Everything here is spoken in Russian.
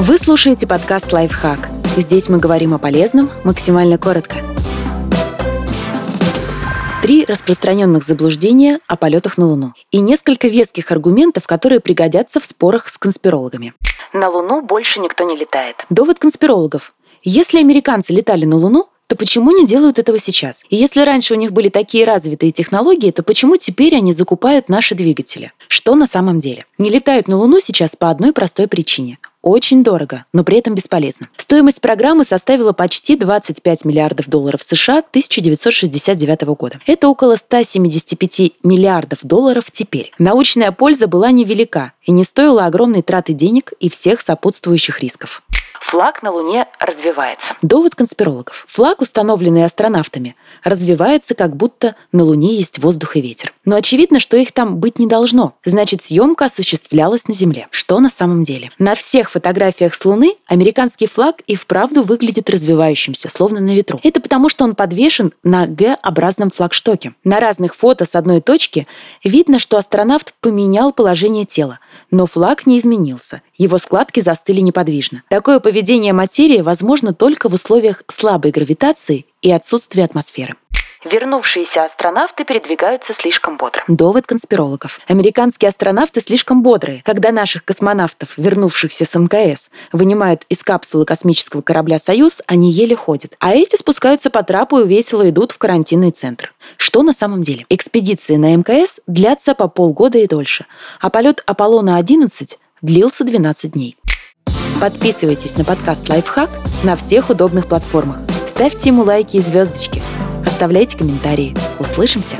Вы слушаете подкаст «Лайфхак». Здесь мы говорим о полезном максимально коротко. Три распространенных заблуждения о полетах на Луну и несколько веских аргументов, которые пригодятся в спорах с конспирологами. На Луну больше никто не летает. Довод конспирологов. Если американцы летали на Луну, то почему не делают этого сейчас? И если раньше у них были такие развитые технологии, то почему теперь они закупают наши двигатели? Что на самом деле? Не летают на Луну сейчас по одной простой причине. Очень дорого, но при этом бесполезно. Стоимость программы составила почти 25 миллиардов долларов США 1969 года. Это около 175 миллиардов долларов теперь. Научная польза была невелика и не стоила огромной траты денег и всех сопутствующих рисков. Флаг на Луне развивается. Довод конспирологов. Флаг, установленный астронавтами, развивается, как будто на Луне есть воздух и ветер. Но очевидно, что их там быть не должно. Значит, съемка осуществлялась на Земле. Что на самом деле? На всех фотографиях с Луны американский флаг и вправду выглядит развивающимся, словно на ветру. Это потому, что он подвешен на Г-образном флагштоке. На разных фото с одной точки видно, что астронавт поменял положение тела, но флаг не изменился. Его складки застыли неподвижно. Такое поведение материи возможно только в условиях слабой гравитации и отсутствия атмосферы. Вернувшиеся астронавты передвигаются слишком бодро. Довод конспирологов. Американские астронавты слишком бодрые. Когда наших космонавтов, вернувшихся с МКС, вынимают из капсулы космического корабля «Союз», они еле ходят. А эти спускаются по трапу и весело идут в карантинный центр. Что на самом деле? Экспедиции на МКС длятся по полгода и дольше, а полет Аполлона-11 длился 12 дней. Подписывайтесь на подкаст «Лайфхак» на всех удобных платформах. Ставьте ему лайки и звездочки. Оставляйте комментарии. Услышимся!